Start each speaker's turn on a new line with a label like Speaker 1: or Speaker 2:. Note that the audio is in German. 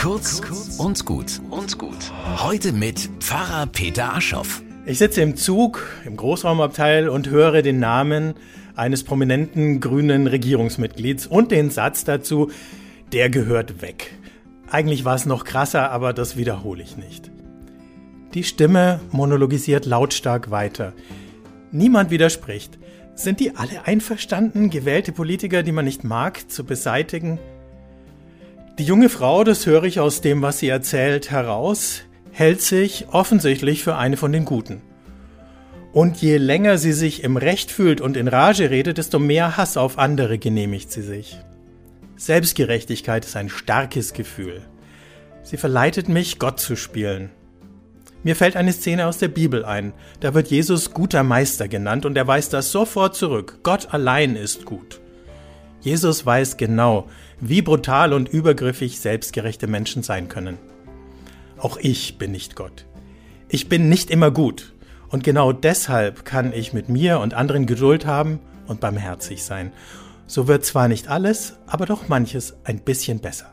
Speaker 1: Kurz und gut und gut. Heute mit Pfarrer Peter Aschoff.
Speaker 2: Ich sitze im Zug im Großraumabteil und höre den Namen eines prominenten grünen Regierungsmitglieds und den Satz dazu, der gehört weg. Eigentlich war es noch krasser, aber das wiederhole ich nicht. Die Stimme monologisiert lautstark weiter. Niemand widerspricht. Sind die alle einverstanden, gewählte Politiker, die man nicht mag, zu beseitigen? Die junge Frau, das höre ich aus dem, was sie erzählt, heraus, hält sich offensichtlich für eine von den Guten. Und je länger sie sich im Recht fühlt und in Rage redet, desto mehr Hass auf andere genehmigt sie sich. Selbstgerechtigkeit ist ein starkes Gefühl. Sie verleitet mich, Gott zu spielen. Mir fällt eine Szene aus der Bibel ein. Da wird Jesus guter Meister genannt und er weist das sofort zurück. Gott allein ist gut. Jesus weiß genau, wie brutal und übergriffig selbstgerechte Menschen sein können. Auch ich bin nicht Gott. Ich bin nicht immer gut. Und genau deshalb kann ich mit mir und anderen Geduld haben und barmherzig sein. So wird zwar nicht alles, aber doch manches ein bisschen besser.